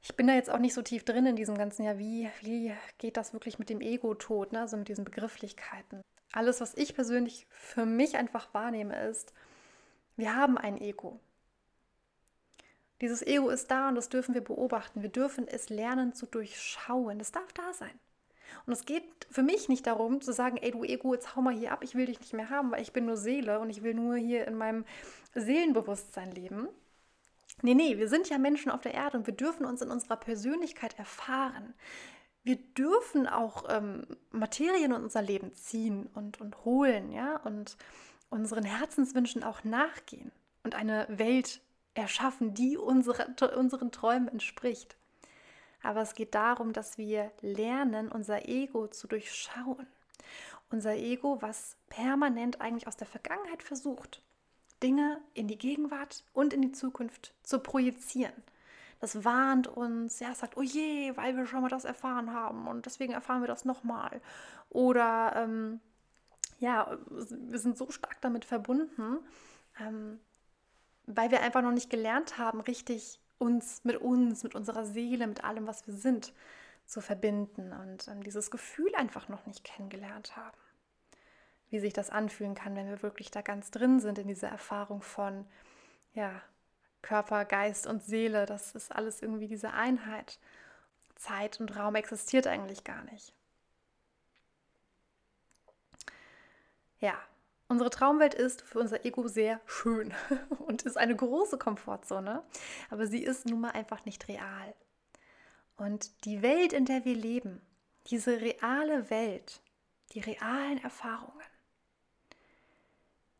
Ich bin da jetzt auch nicht so tief drin in diesem ganzen Jahr, wie, wie geht das wirklich mit dem Ego-Tod, ne? also mit diesen Begrifflichkeiten. Alles, was ich persönlich für mich einfach wahrnehme, ist, wir haben ein Ego. Dieses Ego ist da und das dürfen wir beobachten. Wir dürfen es lernen zu durchschauen. Es darf da sein. Und es geht für mich nicht darum zu sagen, ey du Ego, jetzt hau mal hier ab, ich will dich nicht mehr haben, weil ich bin nur Seele und ich will nur hier in meinem Seelenbewusstsein leben. Nee, nee, wir sind ja Menschen auf der Erde und wir dürfen uns in unserer Persönlichkeit erfahren. Wir dürfen auch ähm, Materien in unser Leben ziehen und, und holen, ja, und unseren Herzenswünschen auch nachgehen und eine Welt erschaffen, die unsere, unseren Träumen entspricht. Aber es geht darum, dass wir lernen, unser Ego zu durchschauen. Unser Ego, was permanent eigentlich aus der Vergangenheit versucht, Dinge in die Gegenwart und in die Zukunft zu projizieren. Das warnt uns, ja, sagt, oh je, weil wir schon mal das erfahren haben und deswegen erfahren wir das nochmal. Oder ähm, ja, wir sind so stark damit verbunden, ähm, weil wir einfach noch nicht gelernt haben, richtig uns mit uns, mit unserer Seele, mit allem, was wir sind, zu verbinden und ähm, dieses Gefühl einfach noch nicht kennengelernt haben. Wie sich das anfühlen kann, wenn wir wirklich da ganz drin sind in dieser Erfahrung von ja, Körper, Geist und Seele. Das ist alles irgendwie diese Einheit. Zeit und Raum existiert eigentlich gar nicht. Ja, Unsere Traumwelt ist für unser Ego sehr schön [laughs] und ist eine große Komfortzone, aber sie ist nun mal einfach nicht real. Und die Welt, in der wir leben, diese reale Welt, die realen Erfahrungen,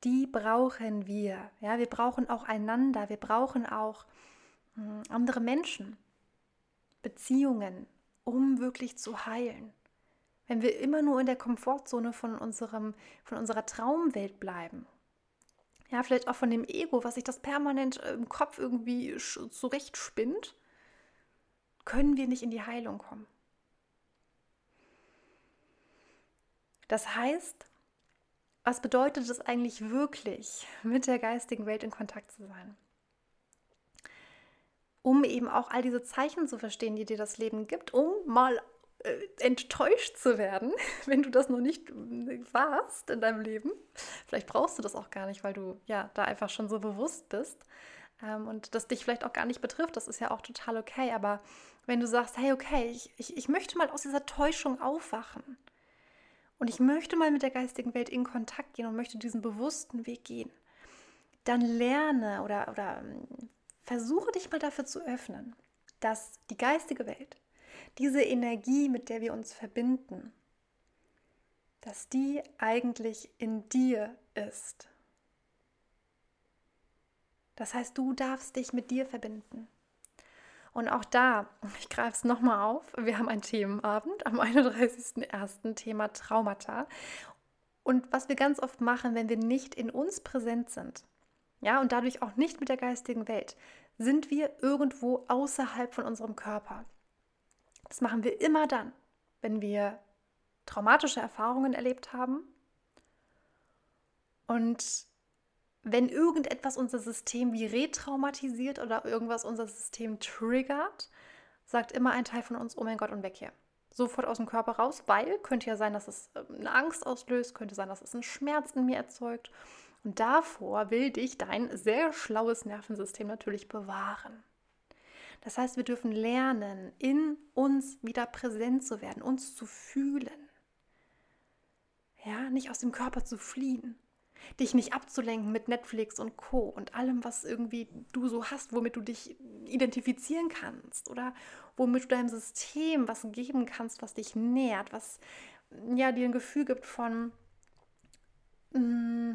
die brauchen wir. Ja, wir brauchen auch einander, wir brauchen auch hm, andere Menschen, Beziehungen, um wirklich zu heilen. Wenn wir immer nur in der Komfortzone von, unserem, von unserer Traumwelt bleiben. Ja, vielleicht auch von dem Ego, was sich das permanent äh, im Kopf irgendwie zurechtspinnt, können wir nicht in die Heilung kommen. Das heißt, was bedeutet es eigentlich wirklich, mit der geistigen Welt in Kontakt zu sein? Um eben auch all diese Zeichen zu verstehen, die dir das Leben gibt, um mal enttäuscht zu werden, [laughs] wenn du das noch nicht äh, warst in deinem Leben. Vielleicht brauchst du das auch gar nicht, weil du ja da einfach schon so bewusst bist ähm, und das dich vielleicht auch gar nicht betrifft. Das ist ja auch total okay. Aber wenn du sagst, hey, okay, ich, ich, ich möchte mal aus dieser Täuschung aufwachen und ich möchte mal mit der geistigen Welt in Kontakt gehen und möchte diesen bewussten Weg gehen, dann lerne oder, oder ähm, versuche dich mal dafür zu öffnen, dass die geistige Welt diese Energie, mit der wir uns verbinden, dass die eigentlich in dir ist. Das heißt, du darfst dich mit dir verbinden. Und auch da, [laughs] ich greife es nochmal auf, wir haben einen Themenabend am [laughs] 31.01. Thema Traumata. Und was wir ganz oft machen, wenn wir nicht in uns präsent sind, ja, und dadurch auch nicht mit der geistigen Welt, sind wir irgendwo außerhalb von unserem Körper. Das machen wir immer dann, wenn wir traumatische Erfahrungen erlebt haben und wenn irgendetwas unser System wie retraumatisiert oder irgendwas unser System triggert, sagt immer ein Teil von uns, oh mein Gott, und weg hier. Sofort aus dem Körper raus, weil könnte ja sein, dass es ähm, eine Angst auslöst, könnte sein, dass es einen Schmerz in mir erzeugt. Und davor will dich dein sehr schlaues Nervensystem natürlich bewahren. Das heißt, wir dürfen lernen, in uns wieder präsent zu werden, uns zu fühlen. Ja, nicht aus dem Körper zu fliehen. Dich nicht abzulenken mit Netflix und Co. und allem, was irgendwie du so hast, womit du dich identifizieren kannst oder womit du deinem System was geben kannst, was dich nährt, was ja dir ein Gefühl gibt von, mm,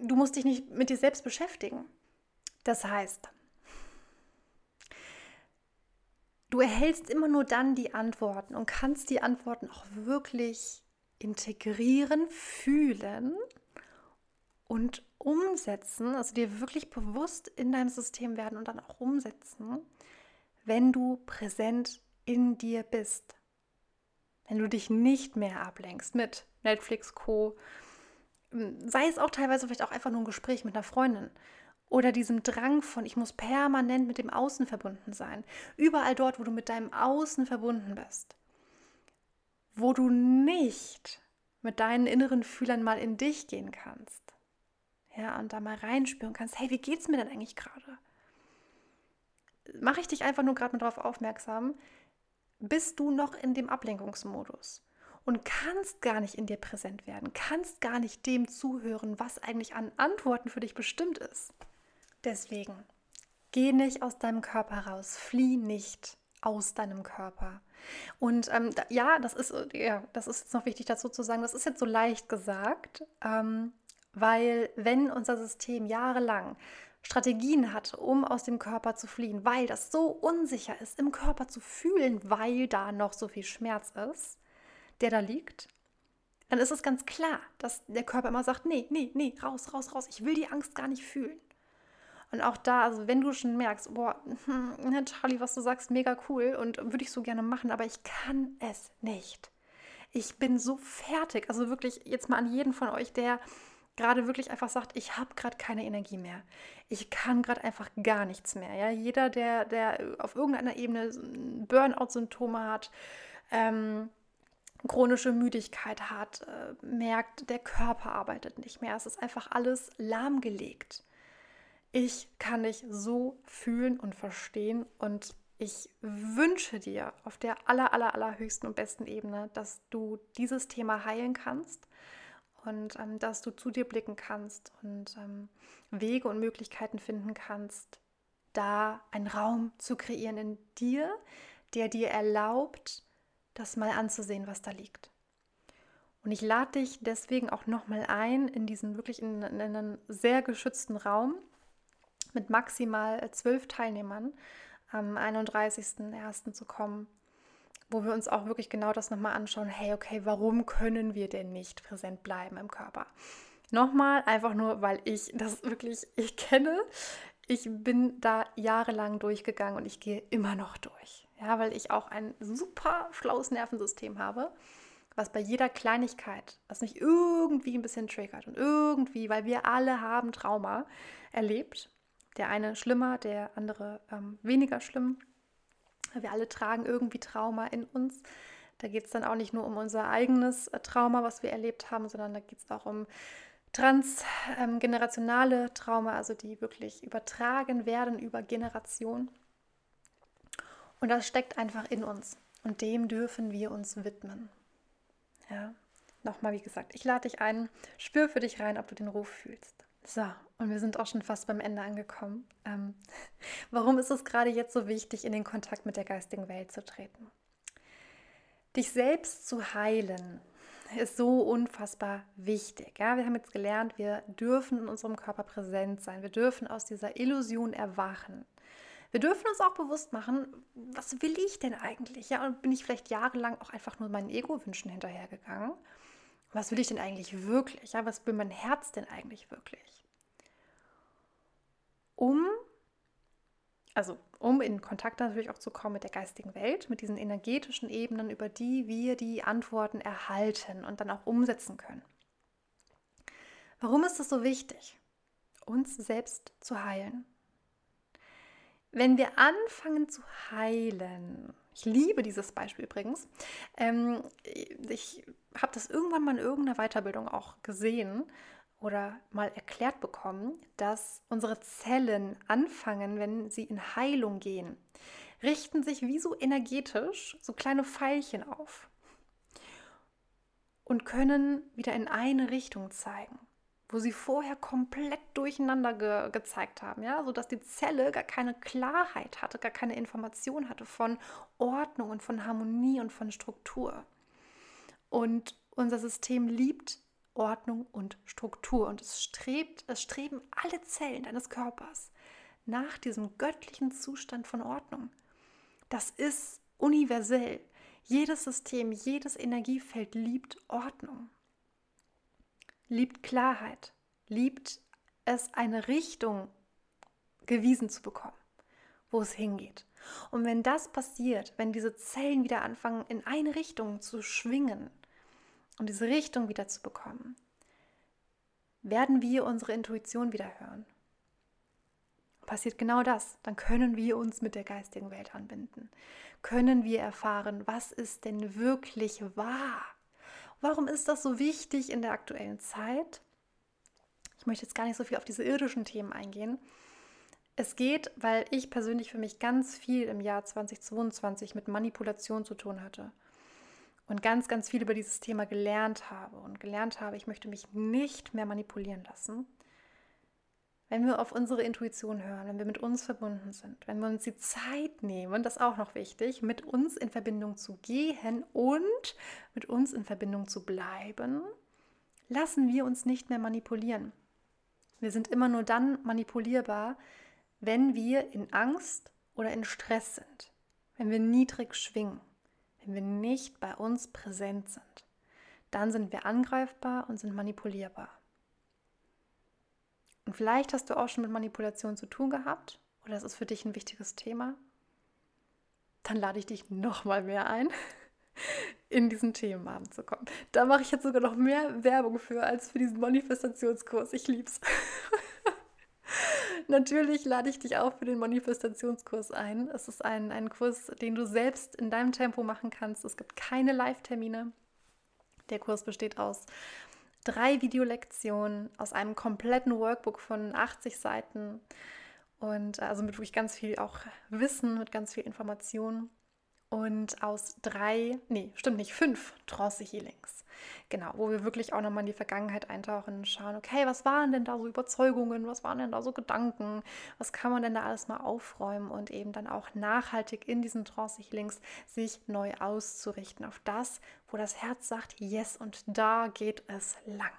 du musst dich nicht mit dir selbst beschäftigen. Das heißt, du erhältst immer nur dann die Antworten und kannst die Antworten auch wirklich integrieren, fühlen und umsetzen, also dir wirklich bewusst in deinem System werden und dann auch umsetzen, wenn du präsent in dir bist. Wenn du dich nicht mehr ablenkst mit Netflix, Co. Sei es auch teilweise vielleicht auch einfach nur ein Gespräch mit einer Freundin oder diesem Drang von, ich muss permanent mit dem Außen verbunden sein. Überall dort, wo du mit deinem Außen verbunden bist, wo du nicht mit deinen inneren Fühlern mal in dich gehen kannst. Ja, und da mal reinspüren kannst, hey, wie geht's mir denn eigentlich gerade? Mache ich dich einfach nur gerade mal darauf aufmerksam, bist du noch in dem Ablenkungsmodus und kannst gar nicht in dir präsent werden, kannst gar nicht dem zuhören, was eigentlich an Antworten für dich bestimmt ist. Deswegen, geh nicht aus deinem Körper raus, flieh nicht aus deinem Körper. Und ähm, da, ja, das ist, ja, das ist jetzt noch wichtig dazu zu sagen, das ist jetzt so leicht gesagt, ähm, weil wenn unser System jahrelang Strategien hat, um aus dem Körper zu fliehen, weil das so unsicher ist, im Körper zu fühlen, weil da noch so viel Schmerz ist, der da liegt, dann ist es ganz klar, dass der Körper immer sagt, nee, nee, nee, raus, raus, raus, ich will die Angst gar nicht fühlen. Und auch da, also wenn du schon merkst, boah, hm, [laughs] Charlie, was du sagst, mega cool und würde ich so gerne machen, aber ich kann es nicht. Ich bin so fertig. Also wirklich jetzt mal an jeden von euch, der gerade wirklich einfach sagt, ich habe gerade keine Energie mehr. Ich kann gerade einfach gar nichts mehr. Ja? Jeder, der, der auf irgendeiner Ebene Burnout-Symptome hat, ähm, chronische Müdigkeit hat, äh, merkt, der Körper arbeitet nicht mehr. Es ist einfach alles lahmgelegt. Ich kann dich so fühlen und verstehen und ich wünsche dir auf der aller, aller, allerhöchsten und besten Ebene, dass du dieses Thema heilen kannst und ähm, dass du zu dir blicken kannst und ähm, Wege und Möglichkeiten finden kannst, da einen Raum zu kreieren in dir, der dir erlaubt, das mal anzusehen, was da liegt. Und ich lade dich deswegen auch nochmal ein, in diesen wirklich in, in einen sehr geschützten Raum, mit maximal zwölf Teilnehmern am 31.01. zu kommen, wo wir uns auch wirklich genau das nochmal anschauen, hey, okay, warum können wir denn nicht präsent bleiben im Körper? Nochmal, einfach nur, weil ich das [laughs] wirklich, ich kenne, ich bin da jahrelang durchgegangen und ich gehe immer noch durch. Ja, weil ich auch ein super schlaues Nervensystem habe, was bei jeder Kleinigkeit, was mich irgendwie ein bisschen triggert und irgendwie, weil wir alle haben Trauma erlebt der eine schlimmer, der andere ähm, weniger schlimm. Wir alle tragen irgendwie Trauma in uns. Da geht es dann auch nicht nur um unser eigenes äh, Trauma, was wir erlebt haben, sondern da geht es auch um transgenerationale ähm, Trauma, also die wirklich übertragen werden über Generationen. Und das steckt einfach in uns und dem dürfen wir uns widmen. Ja, nochmal wie gesagt, ich lade dich ein, spür für dich rein, ob du den Ruf fühlst. So, und wir sind auch schon fast beim Ende angekommen. Ähm, [laughs] warum ist es gerade jetzt so wichtig, in den Kontakt mit der geistigen Welt zu treten? Dich selbst zu heilen ist so unfassbar wichtig. Ja? Wir haben jetzt gelernt, wir dürfen in unserem Körper präsent sein. Wir dürfen aus dieser Illusion erwachen. Wir dürfen uns auch bewusst machen, was will ich denn eigentlich? Ja, und bin ich vielleicht jahrelang auch einfach nur meinen Ego-Wünschen hinterhergegangen? Was will ich denn eigentlich wirklich? Ja, was will mein Herz denn eigentlich wirklich? Um, also um in Kontakt natürlich auch zu kommen mit der geistigen Welt, mit diesen energetischen Ebenen, über die wir die Antworten erhalten und dann auch umsetzen können. Warum ist das so wichtig? uns selbst zu heilen. Wenn wir anfangen zu heilen, ich liebe dieses Beispiel übrigens, ähm, ich habe das irgendwann mal in irgendeiner Weiterbildung auch gesehen oder mal erklärt bekommen, dass unsere Zellen anfangen, wenn sie in Heilung gehen, richten sich wie so energetisch so kleine Pfeilchen auf und können wieder in eine Richtung zeigen, wo sie vorher komplett durcheinander ge gezeigt haben, ja, sodass die Zelle gar keine Klarheit hatte, gar keine Information hatte von Ordnung und von Harmonie und von Struktur. Und unser System liebt Ordnung und Struktur und es strebt, es streben alle Zellen deines Körpers nach diesem göttlichen Zustand von Ordnung. Das ist universell. Jedes System, jedes Energiefeld liebt Ordnung, liebt Klarheit, liebt es, eine Richtung gewiesen zu bekommen, wo es hingeht. Und wenn das passiert, wenn diese Zellen wieder anfangen, in eine Richtung zu schwingen und diese Richtung wieder zu bekommen, werden wir unsere Intuition wieder hören passiert genau das. Dann können wir uns mit der geistigen Welt anbinden. Können wir erfahren, was ist denn wirklich wahr? Warum ist das so wichtig in der aktuellen Zeit? Ich möchte jetzt gar nicht so viel auf diese irdischen Themen eingehen. Es geht, weil ich persönlich für mich ganz viel im Jahr 2022 mit Manipulation zu tun hatte und ganz, ganz viel über dieses Thema gelernt habe und gelernt habe, ich möchte mich nicht mehr manipulieren lassen wenn wir auf unsere Intuition hören, wenn wir mit uns verbunden sind, wenn wir uns die Zeit nehmen, das ist auch noch wichtig, mit uns in Verbindung zu gehen und mit uns in Verbindung zu bleiben, lassen wir uns nicht mehr manipulieren. Wir sind immer nur dann manipulierbar, wenn wir in Angst oder in Stress sind, wenn wir niedrig schwingen, wenn wir nicht bei uns präsent sind. Dann sind wir angreifbar und sind manipulierbar. Und vielleicht hast du auch schon mit Manipulation zu tun gehabt oder es ist für dich ein wichtiges Thema. Dann lade ich dich noch mal mehr ein, [laughs] in diesen Themenabend zu kommen. Da mache ich jetzt sogar noch mehr Werbung für als für diesen Manifestationskurs. Ich lieb's. [laughs] Natürlich lade ich dich auch für den Manifestationskurs ein. Es ist ein, ein Kurs, den du selbst in deinem Tempo machen kannst. Es gibt keine Live-Termine. Der Kurs besteht aus drei Videolektionen aus einem kompletten Workbook von 80 Seiten. Und also mit wirklich ganz viel auch Wissen, mit ganz viel Information und aus drei, nee, stimmt nicht, fünf Trance-Healings. Genau, wo wir wirklich auch nochmal in die Vergangenheit eintauchen und schauen, okay, was waren denn da so Überzeugungen, was waren denn da so Gedanken, was kann man denn da alles mal aufräumen und eben dann auch nachhaltig in diesen Trance-Healings sich neu auszurichten auf das, wo das Herz sagt, yes, und da geht es lang.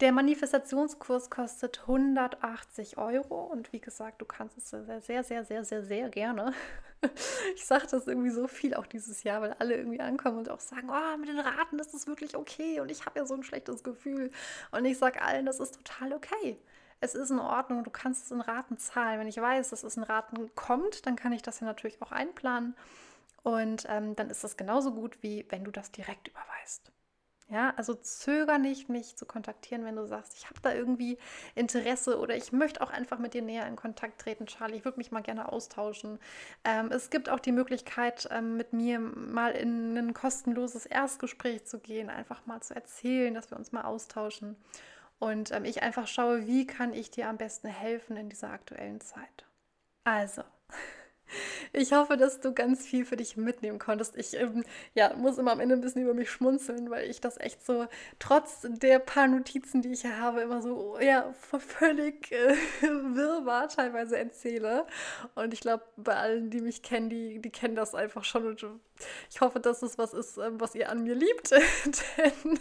Der Manifestationskurs kostet 180 Euro und wie gesagt, du kannst es sehr, sehr, sehr, sehr, sehr, sehr gerne. [laughs] Ich sage das irgendwie so viel auch dieses Jahr, weil alle irgendwie ankommen und auch sagen, oh, mit den Raten ist es wirklich okay und ich habe ja so ein schlechtes Gefühl. Und ich sage allen, das ist total okay. Es ist in Ordnung, du kannst es in Raten zahlen. Wenn ich weiß, dass es in Raten kommt, dann kann ich das ja natürlich auch einplanen. Und ähm, dann ist das genauso gut, wie wenn du das direkt überweist. Ja, also zöger nicht, mich zu kontaktieren, wenn du sagst, ich habe da irgendwie Interesse oder ich möchte auch einfach mit dir näher in Kontakt treten, Charlie. Ich würde mich mal gerne austauschen. Ähm, es gibt auch die Möglichkeit, ähm, mit mir mal in ein kostenloses Erstgespräch zu gehen, einfach mal zu erzählen, dass wir uns mal austauschen. Und ähm, ich einfach schaue, wie kann ich dir am besten helfen in dieser aktuellen Zeit. Also. [laughs] Ich hoffe, dass du ganz viel für dich mitnehmen konntest. Ich ähm, ja, muss immer am Ende ein bisschen über mich schmunzeln, weil ich das echt so, trotz der paar Notizen, die ich hier habe, immer so ja, völlig äh, [laughs] wirrwarr teilweise erzähle. Und ich glaube, bei allen, die mich kennen, die, die kennen das einfach schon. Und ich hoffe, dass es was ist, ähm, was ihr an mir liebt. [laughs] Denn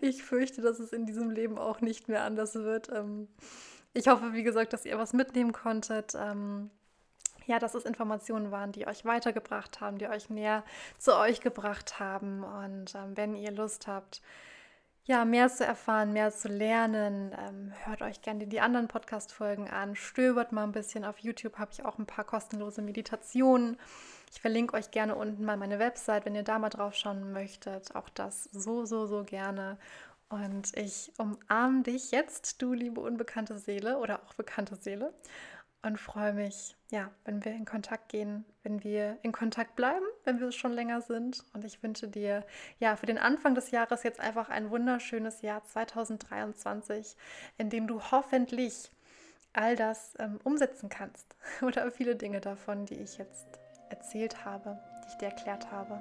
ich fürchte, dass es in diesem Leben auch nicht mehr anders wird. Ähm, ich hoffe, wie gesagt, dass ihr was mitnehmen konntet. Ähm, ja, dass es Informationen waren, die euch weitergebracht haben, die euch näher zu euch gebracht haben. Und ähm, wenn ihr Lust habt, ja, mehr zu erfahren, mehr zu lernen, ähm, hört euch gerne die anderen Podcast-Folgen an, stöbert mal ein bisschen. Auf YouTube habe ich auch ein paar kostenlose Meditationen. Ich verlinke euch gerne unten mal meine Website, wenn ihr da mal drauf schauen möchtet. Auch das so, so, so gerne. Und ich umarme dich jetzt, du liebe unbekannte Seele oder auch bekannte Seele und freue mich, ja, wenn wir in Kontakt gehen, wenn wir in Kontakt bleiben, wenn wir es schon länger sind. Und ich wünsche dir, ja, für den Anfang des Jahres jetzt einfach ein wunderschönes Jahr 2023, in dem du hoffentlich all das ähm, umsetzen kannst [laughs] oder viele Dinge davon, die ich jetzt erzählt habe, die ich dir erklärt habe.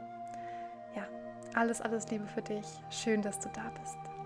Ja, alles, alles Liebe für dich. Schön, dass du da bist.